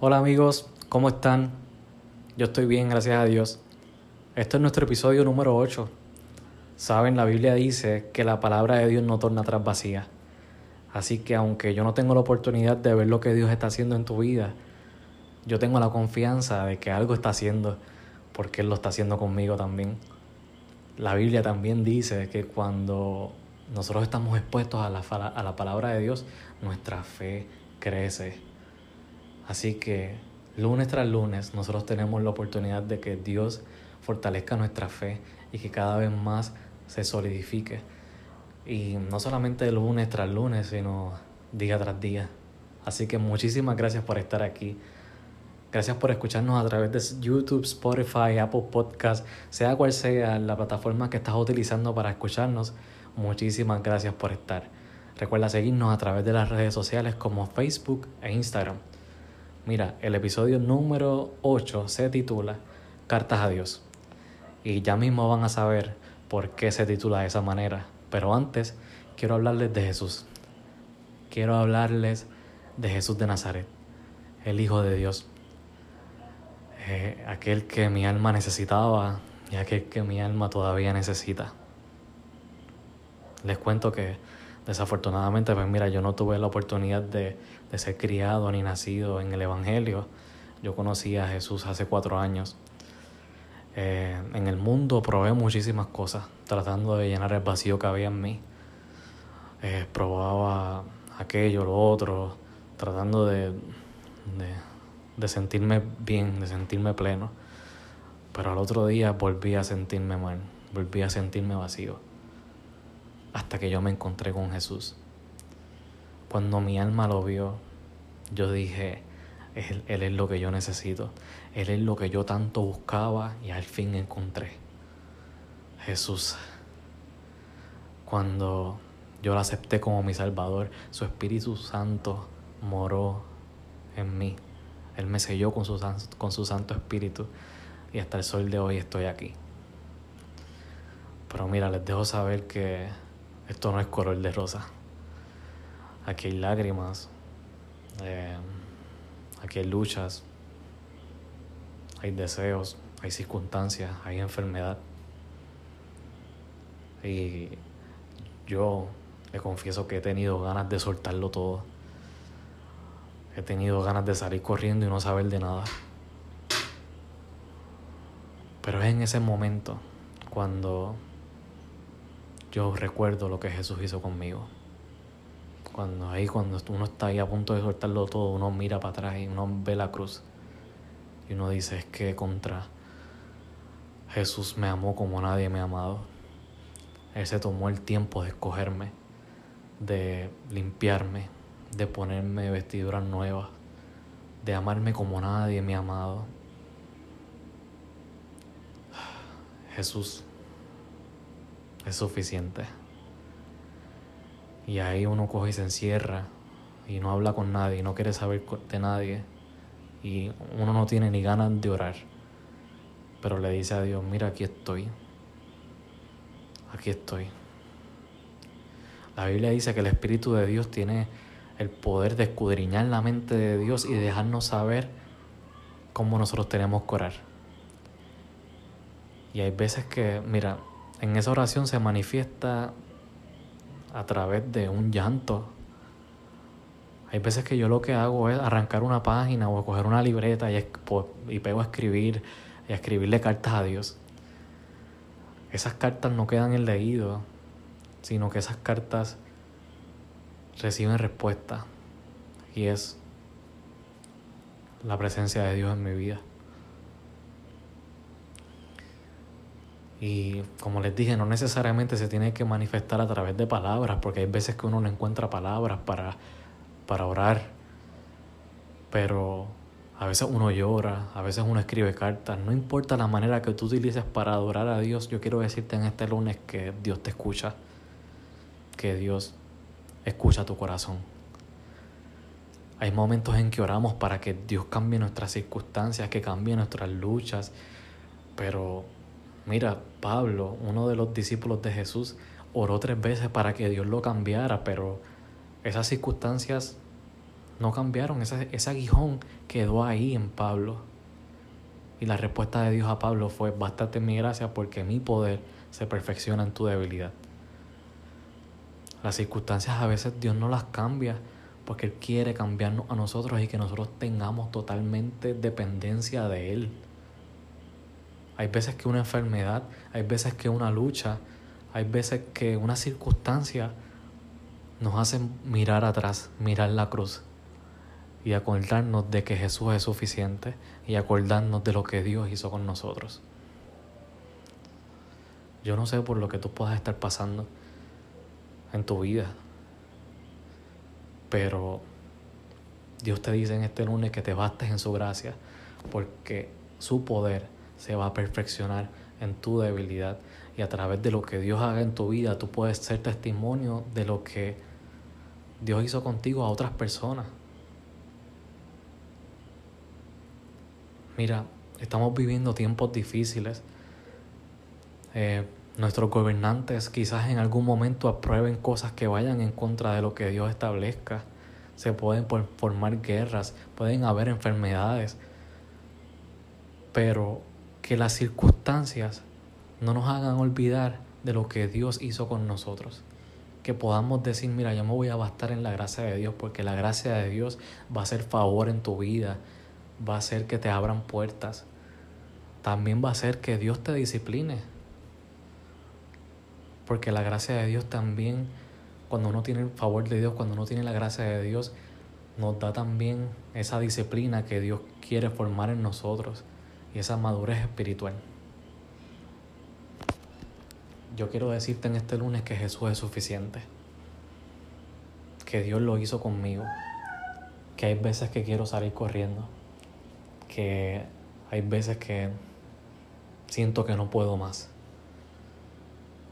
Hola amigos, ¿cómo están? Yo estoy bien, gracias a Dios. Este es nuestro episodio número 8. Saben, la Biblia dice que la palabra de Dios no torna atrás vacía. Así que aunque yo no tengo la oportunidad de ver lo que Dios está haciendo en tu vida, yo tengo la confianza de que algo está haciendo porque Él lo está haciendo conmigo también. La Biblia también dice que cuando nosotros estamos expuestos a la, a la palabra de Dios, nuestra fe crece. Así que lunes tras lunes nosotros tenemos la oportunidad de que Dios fortalezca nuestra fe y que cada vez más se solidifique. Y no solamente lunes tras lunes, sino día tras día. Así que muchísimas gracias por estar aquí. Gracias por escucharnos a través de YouTube, Spotify, Apple Podcast, sea cual sea la plataforma que estás utilizando para escucharnos. Muchísimas gracias por estar. Recuerda seguirnos a través de las redes sociales como Facebook e Instagram. Mira, el episodio número 8 se titula Cartas a Dios. Y ya mismo van a saber por qué se titula de esa manera. Pero antes, quiero hablarles de Jesús. Quiero hablarles de Jesús de Nazaret, el Hijo de Dios. Eh, aquel que mi alma necesitaba y aquel que mi alma todavía necesita. Les cuento que desafortunadamente, pues mira, yo no tuve la oportunidad de, de ser criado ni nacido en el Evangelio. Yo conocí a Jesús hace cuatro años. Eh, en el mundo probé muchísimas cosas, tratando de llenar el vacío que había en mí. Eh, probaba aquello, lo otro, tratando de, de, de sentirme bien, de sentirme pleno. Pero al otro día volví a sentirme mal, volví a sentirme vacío. Hasta que yo me encontré con Jesús. Cuando mi alma lo vio, yo dije, él, él, es lo que yo necesito. Él es lo que yo tanto buscaba y al fin encontré. Jesús. Cuando yo lo acepté como mi Salvador, su Espíritu Santo moró en mí. Él me selló con su, con su Santo Espíritu y hasta el sol de hoy estoy aquí. Pero mira, les dejo saber que esto no es color de rosa. Aquí hay lágrimas, eh, aquí hay luchas, hay deseos, hay circunstancias, hay enfermedad. Y yo le confieso que he tenido ganas de soltarlo todo. He tenido ganas de salir corriendo y no saber de nada. Pero es en ese momento cuando yo recuerdo lo que Jesús hizo conmigo. Cuando ahí, cuando uno está ahí a punto de soltarlo todo, uno mira para atrás y uno ve la cruz. Y uno dice, es que contra Jesús me amó como nadie me ha amado. Él se tomó el tiempo de escogerme, de limpiarme, de ponerme vestiduras nuevas, de amarme como nadie me ha amado. Jesús es suficiente. Y ahí uno coge y se encierra y no habla con nadie, no quiere saber de nadie. Y uno no tiene ni ganas de orar. Pero le dice a Dios, mira, aquí estoy. Aquí estoy. La Biblia dice que el Espíritu de Dios tiene el poder de escudriñar la mente de Dios y dejarnos saber cómo nosotros tenemos que orar. Y hay veces que, mira, en esa oración se manifiesta a través de un llanto. Hay veces que yo lo que hago es arrancar una página o coger una libreta y, y pego a escribir y a escribirle cartas a Dios. Esas cartas no quedan en leído, sino que esas cartas reciben respuesta y es la presencia de Dios en mi vida. Y como les dije, no necesariamente se tiene que manifestar a través de palabras, porque hay veces que uno no encuentra palabras para, para orar. Pero a veces uno llora, a veces uno escribe cartas. No importa la manera que tú utilices para adorar a Dios, yo quiero decirte en este lunes que Dios te escucha, que Dios escucha tu corazón. Hay momentos en que oramos para que Dios cambie nuestras circunstancias, que cambie nuestras luchas, pero Mira, Pablo, uno de los discípulos de Jesús, oró tres veces para que Dios lo cambiara, pero esas circunstancias no cambiaron, ese, ese aguijón quedó ahí en Pablo. Y la respuesta de Dios a Pablo fue, bástate mi gracia porque mi poder se perfecciona en tu debilidad. Las circunstancias a veces Dios no las cambia porque Él quiere cambiarnos a nosotros y que nosotros tengamos totalmente dependencia de Él. Hay veces que una enfermedad, hay veces que una lucha, hay veces que una circunstancia nos hace mirar atrás, mirar la cruz y acordarnos de que Jesús es suficiente y acordarnos de lo que Dios hizo con nosotros. Yo no sé por lo que tú puedas estar pasando en tu vida, pero Dios te dice en este lunes que te bastes en su gracia, porque su poder se va a perfeccionar en tu debilidad y a través de lo que Dios haga en tu vida, tú puedes ser testimonio de lo que Dios hizo contigo a otras personas. Mira, estamos viviendo tiempos difíciles. Eh, nuestros gobernantes quizás en algún momento aprueben cosas que vayan en contra de lo que Dios establezca. Se pueden formar guerras, pueden haber enfermedades, pero que las circunstancias no nos hagan olvidar de lo que Dios hizo con nosotros. Que podamos decir, mira, yo me voy a bastar en la gracia de Dios, porque la gracia de Dios va a ser favor en tu vida, va a hacer que te abran puertas. También va a hacer que Dios te discipline. Porque la gracia de Dios también, cuando uno tiene el favor de Dios, cuando uno tiene la gracia de Dios, nos da también esa disciplina que Dios quiere formar en nosotros y esa madurez espiritual. Yo quiero decirte en este lunes que Jesús es suficiente, que Dios lo hizo conmigo, que hay veces que quiero salir corriendo, que hay veces que siento que no puedo más.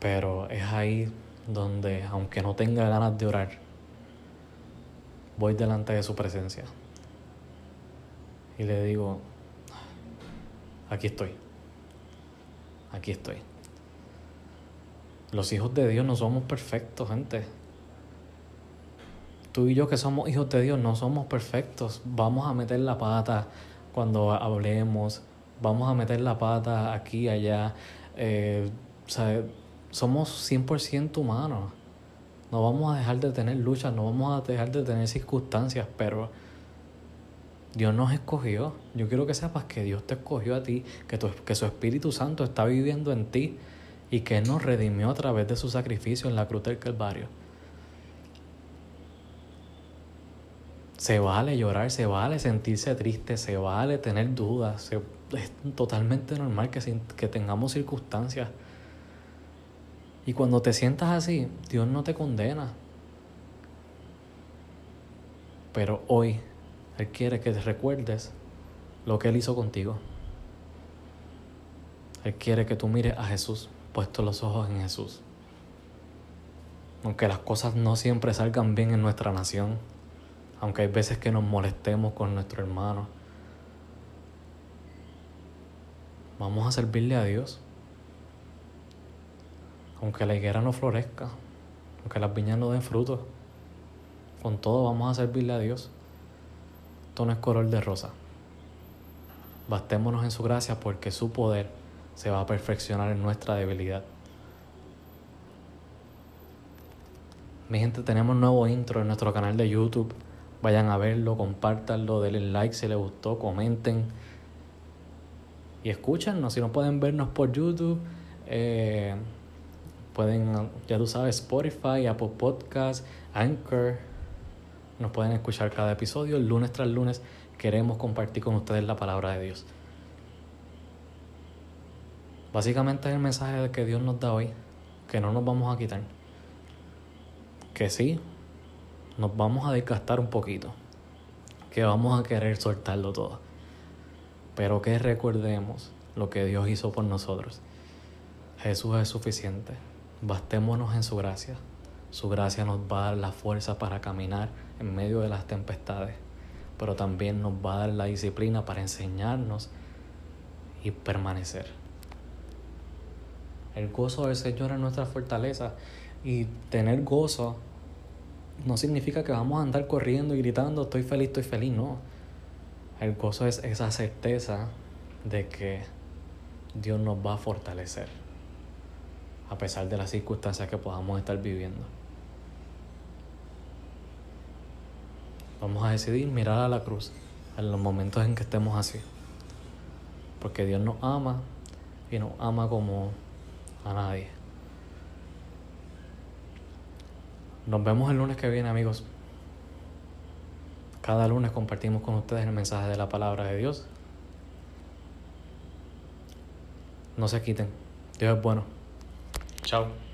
Pero es ahí donde, aunque no tenga ganas de orar, voy delante de su presencia. Y le digo, aquí estoy. Aquí estoy. Los hijos de Dios no somos perfectos, gente tú y yo que somos hijos de Dios no somos perfectos. Vamos a meter la pata, cuando hablemos, vamos a meter la pata aquí, allá. Eh, somos 100% humanos. No vamos a dejar de tener luchas, no vamos a dejar de tener circunstancias, pero Dios nos escogió. Yo quiero que sepas que Dios te escogió a ti, que, que su Espíritu Santo está viviendo en ti y que Él nos redimió a través de su sacrificio en la cruz del Calvario. Se vale llorar, se vale sentirse triste, se vale tener dudas. es totalmente normal que, que tengamos circunstancias. Y cuando te sientas así, Dios no te condena. Pero hoy Él quiere que recuerdes lo que Él hizo contigo. Él quiere que tú mires a Jesús, puesto los ojos en Jesús. Aunque las cosas no siempre salgan bien en nuestra nación, aunque hay veces que nos molestemos con nuestro hermano. Vamos a servirle a Dios. Aunque la higuera no florezca, aunque las viñas no den frutos, con todo vamos a servirle a Dios. Esto no es color de rosa. Bastémonos en su gracia porque su poder se va a perfeccionar en nuestra debilidad. Mi gente, tenemos nuevo intro en nuestro canal de YouTube. Vayan a verlo, compártanlo, denle like si les gustó, comenten. Y escúchanos, si no pueden vernos por YouTube, eh, pueden, ya tú sabes, Spotify, Apple Podcasts, Anchor. Nos pueden escuchar cada episodio, lunes tras lunes. Queremos compartir con ustedes la palabra de Dios. Básicamente es el mensaje que Dios nos da hoy, que no nos vamos a quitar. Que sí, nos vamos a desgastar un poquito, que vamos a querer soltarlo todo, pero que recordemos lo que Dios hizo por nosotros. Jesús es suficiente, bastémonos en su gracia. Su gracia nos va a dar la fuerza para caminar en medio de las tempestades, pero también nos va a dar la disciplina para enseñarnos y permanecer. El gozo del Señor es nuestra fortaleza. Y tener gozo no significa que vamos a andar corriendo y gritando, estoy feliz, estoy feliz, no. El gozo es esa certeza de que Dios nos va a fortalecer a pesar de las circunstancias que podamos estar viviendo. Vamos a decidir mirar a la cruz en los momentos en que estemos así. Porque Dios nos ama y nos ama como a nadie. Nos vemos el lunes que viene, amigos. Cada lunes compartimos con ustedes el mensaje de la palabra de Dios. No se quiten. Dios es bueno. Chao.